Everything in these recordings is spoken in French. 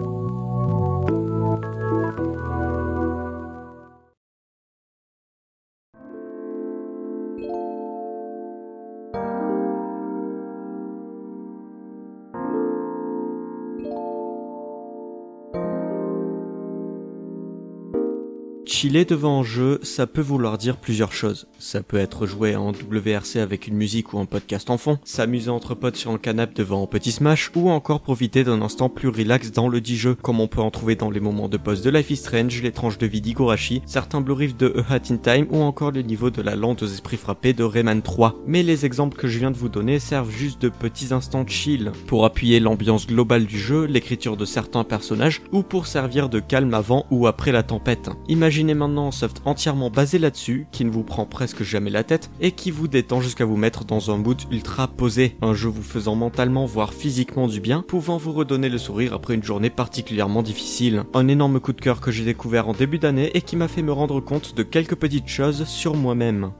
you. Chiller devant un jeu, ça peut vouloir dire plusieurs choses. Ça peut être jouer en WRC avec une musique ou un podcast en fond, s'amuser entre potes sur un canapé devant un petit smash, ou encore profiter d'un instant plus relax dans le dit jeu, comme on peut en trouver dans les moments de pause de Life is Strange, les tranches de vie d'Igorashi, certains Blue Rift de A Hat in Time, ou encore le niveau de la lente aux esprits frappés de Rayman 3. Mais les exemples que je viens de vous donner servent juste de petits instants chill, pour appuyer l'ambiance globale du jeu, l'écriture de certains personnages, ou pour servir de calme avant ou après la tempête. Imaginez maintenant un soft entièrement basé là-dessus, qui ne vous prend presque jamais la tête, et qui vous détend jusqu'à vous mettre dans un mood ultra posé. Un jeu vous faisant mentalement voire physiquement du bien, pouvant vous redonner le sourire après une journée particulièrement difficile. Un énorme coup de cœur que j'ai découvert en début d'année et qui m'a fait me rendre compte de quelques petites choses sur moi-même.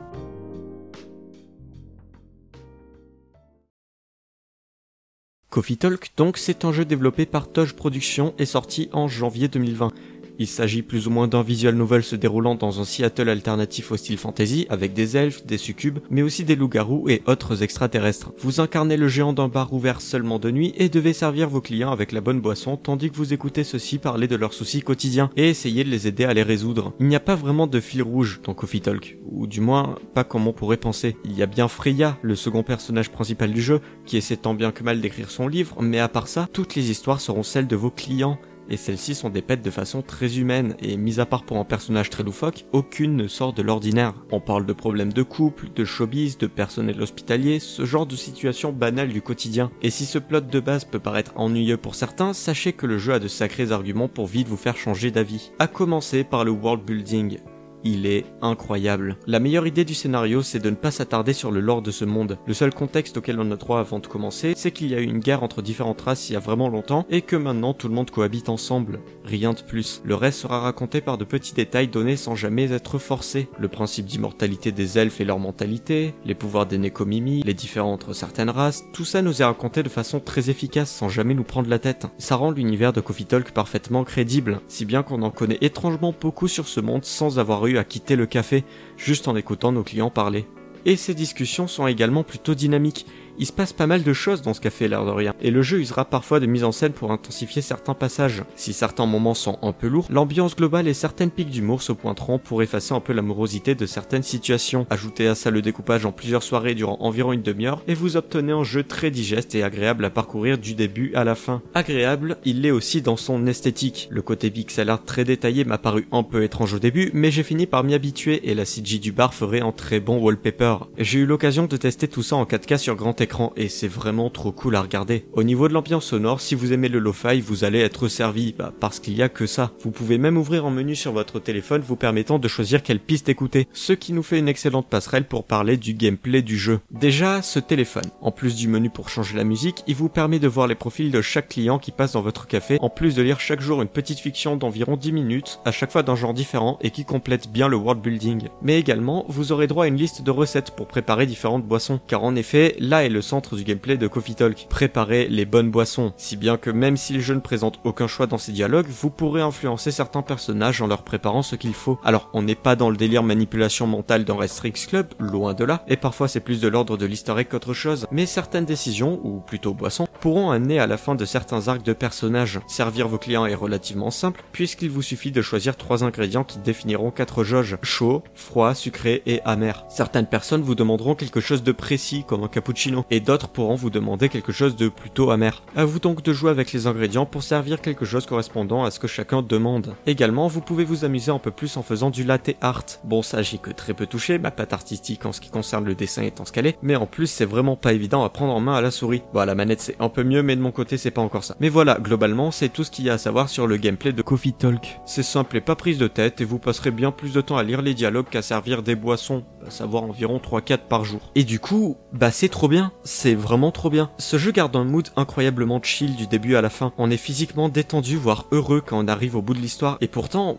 Coffee Talk, donc, c'est un jeu développé par Toge Productions et sorti en janvier 2020. Il s'agit plus ou moins d'un visual novel se déroulant dans un Seattle alternatif au style fantasy, avec des elfes, des succubes, mais aussi des loups-garous et autres extraterrestres. Vous incarnez le géant d'un bar ouvert seulement de nuit et devez servir vos clients avec la bonne boisson tandis que vous écoutez ceux-ci parler de leurs soucis quotidiens et essayer de les aider à les résoudre. Il n'y a pas vraiment de fil rouge dans Coffee Talk, ou du moins pas comme on pourrait penser. Il y a bien Freya, le second personnage principal du jeu, qui essaie tant bien que mal d'écrire son livre, mais à part ça, toutes les histoires seront celles de vos clients et celles-ci sont dépeites de façon très humaine, et mis à part pour un personnage très loufoque, aucune ne sort de l'ordinaire. On parle de problèmes de couple, de showbiz, de personnel hospitalier, ce genre de situation banale du quotidien. Et si ce plot de base peut paraître ennuyeux pour certains, sachez que le jeu a de sacrés arguments pour vite vous faire changer d'avis. À commencer par le world building il est incroyable. La meilleure idée du scénario, c'est de ne pas s'attarder sur le lore de ce monde. Le seul contexte auquel on a droit avant de commencer, c'est qu'il y a eu une guerre entre différentes races il y a vraiment longtemps et que maintenant tout le monde cohabite ensemble. Rien de plus. Le reste sera raconté par de petits détails donnés sans jamais être forcés. Le principe d'immortalité des elfes et leur mentalité, les pouvoirs des Nekomimi, les différents entre certaines races, tout ça nous est raconté de façon très efficace sans jamais nous prendre la tête. Ça rend l'univers de Coffee Talk parfaitement crédible, si bien qu'on en connaît étrangement beaucoup sur ce monde sans avoir eu à quitter le café juste en écoutant nos clients parler. Et ces discussions sont également plutôt dynamiques, il se passe pas mal de choses dans ce café l'air de rien, et le jeu usera parfois de mise en scène pour intensifier certains passages. Si certains moments sont un peu lourds, l'ambiance globale et certaines piques d'humour se pointeront pour effacer un peu la morosité de certaines situations. Ajoutez à ça le découpage en plusieurs soirées durant environ une demi-heure, et vous obtenez un jeu très digeste et agréable à parcourir du début à la fin. Agréable, il l'est aussi dans son esthétique. Le côté pixel art très détaillé m'a paru un peu étrange au début, mais j'ai fini par m'y habituer et la CG du bar ferait un très bon wallpaper. J'ai eu l'occasion de tester tout ça en 4K sur grand écran et c'est vraiment trop cool à regarder. Au niveau de l'ambiance sonore, si vous aimez le lo-fi, vous allez être servi, bah, parce qu'il y a que ça. Vous pouvez même ouvrir un menu sur votre téléphone vous permettant de choisir quelle piste écouter, ce qui nous fait une excellente passerelle pour parler du gameplay du jeu. Déjà, ce téléphone, en plus du menu pour changer la musique, il vous permet de voir les profils de chaque client qui passe dans votre café, en plus de lire chaque jour une petite fiction d'environ 10 minutes, à chaque fois d'un genre différent et qui complète bien le world building. Mais également, vous aurez droit à une liste de recettes pour préparer différentes boissons, car en effet, là est le centre du gameplay de Coffee Talk. Préparer les bonnes boissons, si bien que même si le jeu ne présente aucun choix dans ses dialogues, vous pourrez influencer certains personnages en leur préparant ce qu'il faut. Alors, on n'est pas dans le délire manipulation mentale dans Restrix Club, loin de là, et parfois c'est plus de l'ordre de l'easter egg qu'autre chose, mais certaines décisions, ou plutôt boissons, pourront amener à la fin de certains arcs de personnages. Servir vos clients est relativement simple, puisqu'il vous suffit de choisir trois ingrédients qui définiront quatre jauges, chaud, froid, sucré et amer. Certaines personnes vous demanderont quelque chose de précis, comme un cappuccino, et d'autres pourront vous demander quelque chose de plutôt amer. À vous donc de jouer avec les ingrédients pour servir quelque chose correspondant à ce que chacun demande. Également, vous pouvez vous amuser un peu plus en faisant du latte art. Bon, ça j'ai que très peu touché, ma patte artistique en ce qui concerne le dessin étant ce mais en plus c'est vraiment pas évident à prendre en main à la souris. Bon, la manette c'est un peu mieux, mais de mon côté c'est pas encore ça. Mais voilà, globalement, c'est tout ce qu'il y a à savoir sur le gameplay de Coffee Talk. C'est simple et pas prise de tête, et vous passerez bien plus de temps à lire les dialogues qu'à servir des boissons, à savoir environ 3-4 par jour. Et du coup, bah c'est trop bien, c'est vraiment trop bien. Ce jeu garde un mood incroyablement chill du début à la fin. On est physiquement détendu, voire heureux quand on arrive au bout de l'histoire, et pourtant,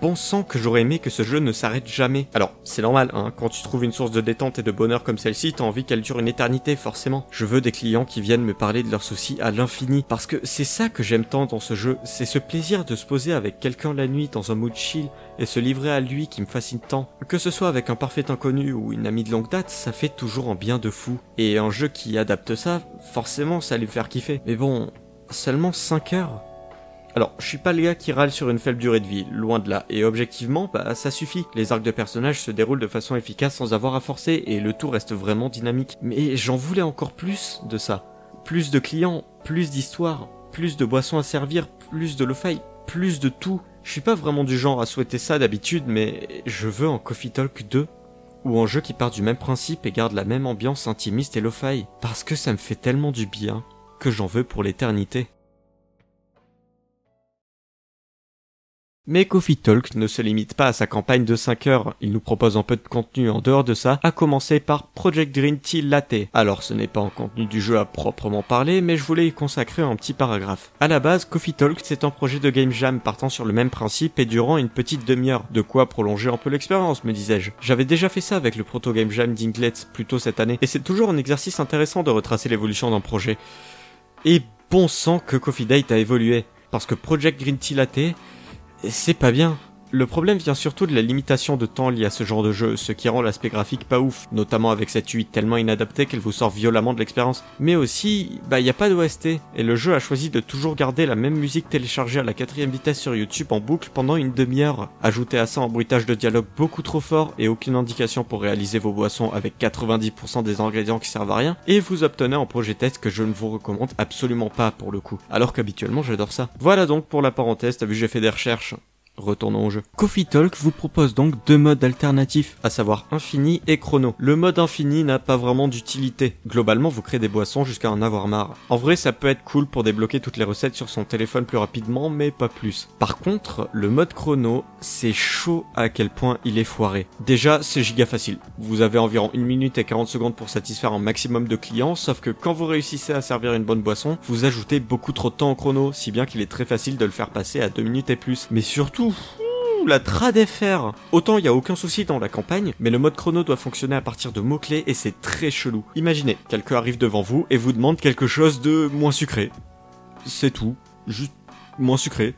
bon sang que j'aurais aimé que ce jeu ne s'arrête jamais. Alors, c'est normal, hein, quand tu trouves une source de détente et de bonheur comme celle-ci, t'as envie qu'elle dure une éternité, forcément. Je veux des clients qui viennent me parler de leurs soucis à l'infini, parce que c'est ça que j'aime tant dans ce jeu, c'est ce plaisir de se poser avec quelqu'un la nuit dans un mood chill et se livrer à lui qui me fascine tant. Que ce soit avec un parfait inconnu ou une amie de longue date, ça fait toujours un bien de fou. Et un jeu qui adapte ça, forcément ça me faire kiffer. Mais bon, seulement 5 heures? Alors, je suis pas le gars qui râle sur une faible durée de vie, loin de là, et objectivement, bah ça suffit. Les arcs de personnages se déroulent de façon efficace sans avoir à forcer, et le tout reste vraiment dynamique. Mais j'en voulais encore plus de ça. Plus de clients, plus d'histoires, plus de boissons à servir, plus de lo-fi, plus de tout. Je suis pas vraiment du genre à souhaiter ça d'habitude, mais je veux un Coffee Talk 2 ou un jeu qui part du même principe et garde la même ambiance intimiste et lo-fi, parce que ça me fait tellement du bien que j'en veux pour l'éternité. Mais Coffee Talk ne se limite pas à sa campagne de 5 heures, il nous propose un peu de contenu en dehors de ça, à commencer par Project Green Tea Latte. Alors ce n'est pas un contenu du jeu à proprement parler, mais je voulais y consacrer un petit paragraphe. À la base, Coffee Talk c'est un projet de game jam partant sur le même principe et durant une petite demi-heure, de quoi prolonger un peu l'expérience me disais-je. J'avais déjà fait ça avec le proto game jam d'Inglet plus tôt cette année, et c'est toujours un exercice intéressant de retracer l'évolution d'un projet. Et bon sang que Coffee Date a évolué, parce que Project Green Tea Latte, c'est pas bien. Le problème vient surtout de la limitation de temps liée à ce genre de jeu, ce qui rend l'aspect graphique pas ouf, notamment avec cette UI tellement inadaptée qu'elle vous sort violemment de l'expérience. Mais aussi, bah y a pas d'OST, et le jeu a choisi de toujours garder la même musique téléchargée à la quatrième vitesse sur YouTube en boucle pendant une demi-heure. Ajoutez à ça un bruitage de dialogue beaucoup trop fort et aucune indication pour réaliser vos boissons avec 90% des ingrédients qui servent à rien, et vous obtenez un projet test que je ne vous recommande absolument pas pour le coup, alors qu'habituellement j'adore ça. Voilà donc pour la parenthèse, t'as vu j'ai fait des recherches. Retournons au jeu. Coffee Talk vous propose donc deux modes alternatifs, à savoir infini et chrono. Le mode infini n'a pas vraiment d'utilité. Globalement, vous créez des boissons jusqu'à en avoir marre. En vrai, ça peut être cool pour débloquer toutes les recettes sur son téléphone plus rapidement, mais pas plus. Par contre, le mode chrono, c'est chaud à quel point il est foiré. Déjà, c'est giga facile. Vous avez environ 1 minute et 40 secondes pour satisfaire un maximum de clients, sauf que quand vous réussissez à servir une bonne boisson, vous ajoutez beaucoup trop de temps au chrono, si bien qu'il est très facile de le faire passer à 2 minutes et plus. Mais surtout, la trad FR Autant il y a aucun souci dans la campagne, mais le mode chrono doit fonctionner à partir de mots-clés et c'est très chelou. Imaginez, quelqu'un arrive devant vous et vous demande quelque chose de moins sucré. C'est tout. Juste moins sucré.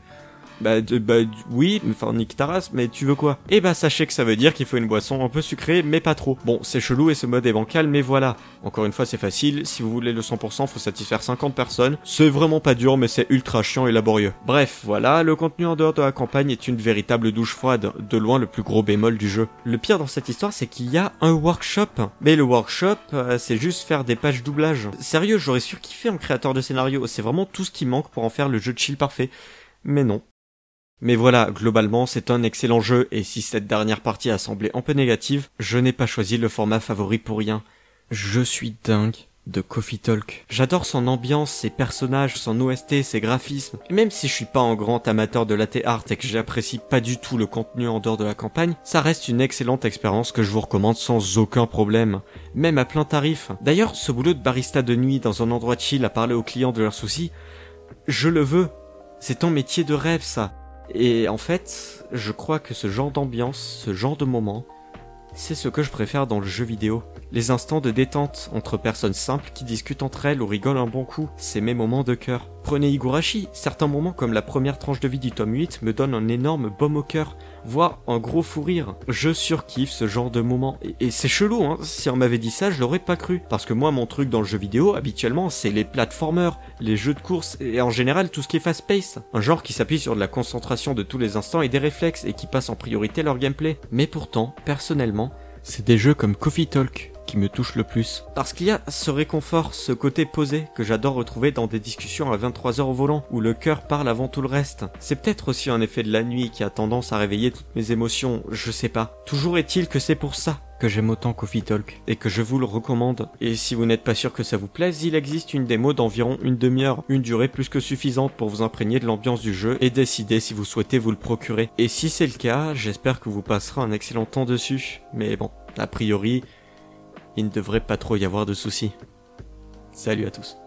Bah, bah oui, enfin Nick Taras, mais tu veux quoi? Eh bah sachez que ça veut dire qu'il faut une boisson un peu sucrée, mais pas trop. Bon, c'est chelou et ce mode est bancal, mais voilà. Encore une fois, c'est facile, si vous voulez le 100%, faut satisfaire 50 personnes. C'est vraiment pas dur, mais c'est ultra chiant et laborieux. Bref, voilà, le contenu en dehors de la campagne est une véritable douche froide, de loin le plus gros bémol du jeu. Le pire dans cette histoire, c'est qu'il y a un workshop. Mais le workshop, euh, c'est juste faire des pages doublage. Sérieux, j'aurais surkiffé un créateur de scénario, c'est vraiment tout ce qui manque pour en faire le jeu de chill parfait. Mais non, mais voilà, globalement, c'est un excellent jeu, et si cette dernière partie a semblé un peu négative, je n'ai pas choisi le format favori pour rien. Je suis dingue de Coffee Talk. J'adore son ambiance, ses personnages, son OST, ses graphismes. même si je suis pas un grand amateur de latte art et que j'apprécie pas du tout le contenu en dehors de la campagne, ça reste une excellente expérience que je vous recommande sans aucun problème. Même à plein tarif. D'ailleurs, ce boulot de barista de nuit dans un endroit chill à parler aux clients de leurs soucis, je le veux. C'est ton métier de rêve, ça. Et en fait, je crois que ce genre d'ambiance, ce genre de moment, c'est ce que je préfère dans le jeu vidéo. Les instants de détente entre personnes simples qui discutent entre elles ou rigolent un bon coup, c'est mes moments de cœur. Prenez Higurashi, certains moments comme la première tranche de vie du tome 8 me donnent un énorme baume au cœur, voire un gros fou rire. Je surkiffe ce genre de moments. Et, c'est chelou, hein, si on m'avait dit ça, je l'aurais pas cru. Parce que moi, mon truc dans le jeu vidéo, habituellement, c'est les platformers, les jeux de course, et en général tout ce qui est fast-pace. Un genre qui s'appuie sur de la concentration de tous les instants et des réflexes, et qui passe en priorité leur gameplay. Mais pourtant, personnellement, c'est des jeux comme Coffee Talk, qui me touche le plus. Parce qu'il y a ce réconfort, ce côté posé que j'adore retrouver dans des discussions à 23h au volant, où le cœur parle avant tout le reste. C'est peut-être aussi un effet de la nuit qui a tendance à réveiller toutes mes émotions, je sais pas. Toujours est-il que c'est pour ça que j'aime autant Coffee Talk et que je vous le recommande. Et si vous n'êtes pas sûr que ça vous plaise, il existe une démo d'environ une demi-heure, une durée plus que suffisante pour vous imprégner de l'ambiance du jeu et décider si vous souhaitez vous le procurer. Et si c'est le cas, j'espère que vous passerez un excellent temps dessus. Mais bon, a priori, il ne devrait pas trop y avoir de soucis. Salut à tous.